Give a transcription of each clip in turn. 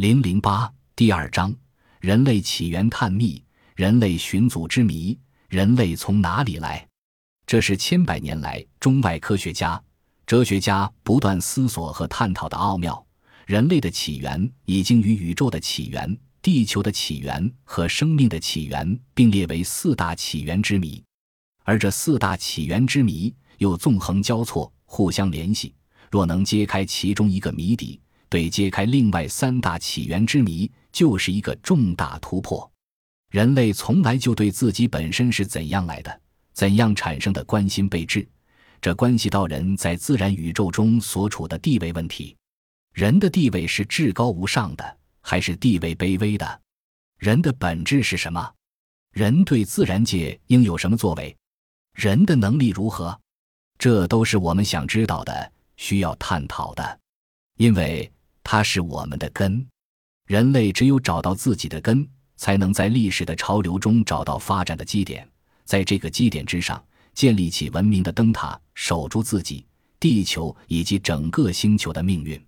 零零八第二章：人类起源探秘，人类寻祖之谜。人类从哪里来？这是千百年来中外科学家、哲学家不断思索和探讨的奥妙。人类的起源已经与宇宙的起源、地球的起源和生命的起源并列为四大起源之谜，而这四大起源之谜又纵横交错，互相联系。若能揭开其中一个谜底，对揭开另外三大起源之谜，就是一个重大突破。人类从来就对自己本身是怎样来的、怎样产生的关心备至，这关系到人在自然宇宙中所处的地位问题。人的地位是至高无上的，还是地位卑微的？人的本质是什么？人对自然界应有什么作为？人的能力如何？这都是我们想知道的、需要探讨的，因为。它是我们的根，人类只有找到自己的根，才能在历史的潮流中找到发展的基点，在这个基点之上建立起文明的灯塔，守住自己、地球以及整个星球的命运。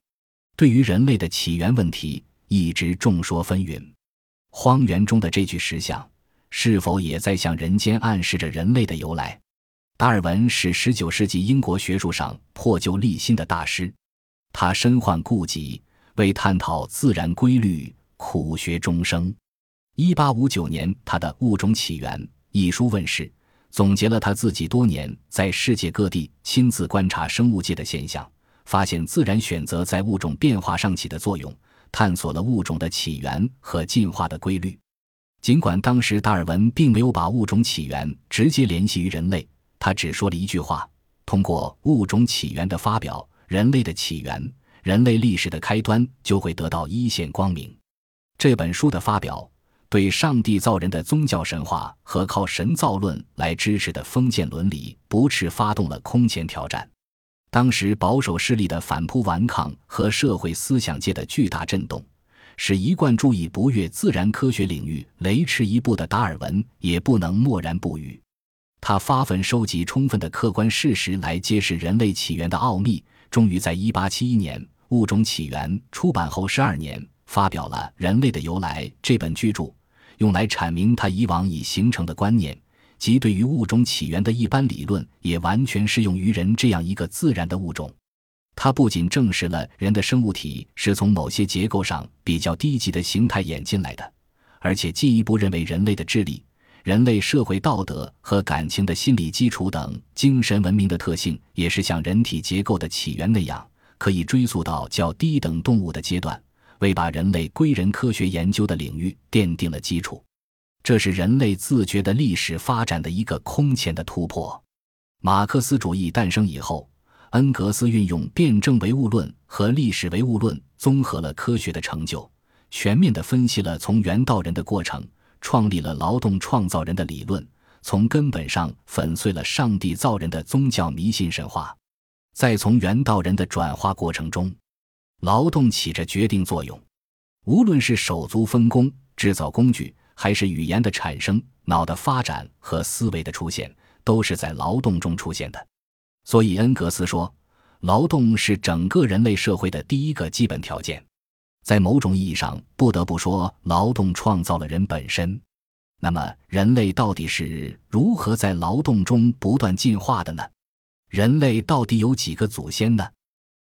对于人类的起源问题，一直众说纷纭。荒原中的这具石像，是否也在向人间暗示着人类的由来？达尔文是19世纪英国学术上破旧立新的大师。他身患痼疾，为探讨自然规律苦学终生。一八五九年，他的《物种起源》一书问世，总结了他自己多年在世界各地亲自观察生物界的现象，发现自然选择在物种变化上起的作用，探索了物种的起源和进化的规律。尽管当时达尔文并没有把物种起源直接联系于人类，他只说了一句话：通过《物种起源》的发表。人类的起源，人类历史的开端就会得到一线光明。这本书的发表，对上帝造人的宗教神话和靠神造论来支持的封建伦理不斥发动了空前挑战。当时保守势力的反扑顽抗和社会思想界的巨大震动，使一贯注意不越自然科学领域雷池一步的达尔文也不能默然不语。他发奋收集充分的客观事实来揭示人类起源的奥秘。终于在1871年《物种起源》出版后十二年，发表了《人类的由来》这本巨著，用来阐明他以往已形成的观念，即对于物种起源的一般理论，也完全适用于人这样一个自然的物种。他不仅证实了人的生物体是从某些结构上比较低级的形态演进来的，而且进一步认为人类的智力。人类社会道德和感情的心理基础等精神文明的特性，也是像人体结构的起源那样，可以追溯到较低等动物的阶段，为把人类归人科学研究的领域奠定了基础。这是人类自觉的历史发展的一个空前的突破。马克思主义诞生以后，恩格斯运用辩证唯物论和历史唯物论，综合了科学的成就，全面地分析了从猿到人的过程。创立了劳动创造人的理论，从根本上粉碎了上帝造人的宗教迷信神话。在从猿到人的转化过程中，劳动起着决定作用。无论是手足分工、制造工具，还是语言的产生、脑的发展和思维的出现，都是在劳动中出现的。所以，恩格斯说，劳动是整个人类社会的第一个基本条件。在某种意义上，不得不说，劳动创造了人本身。那么，人类到底是如何在劳动中不断进化的呢？人类到底有几个祖先呢？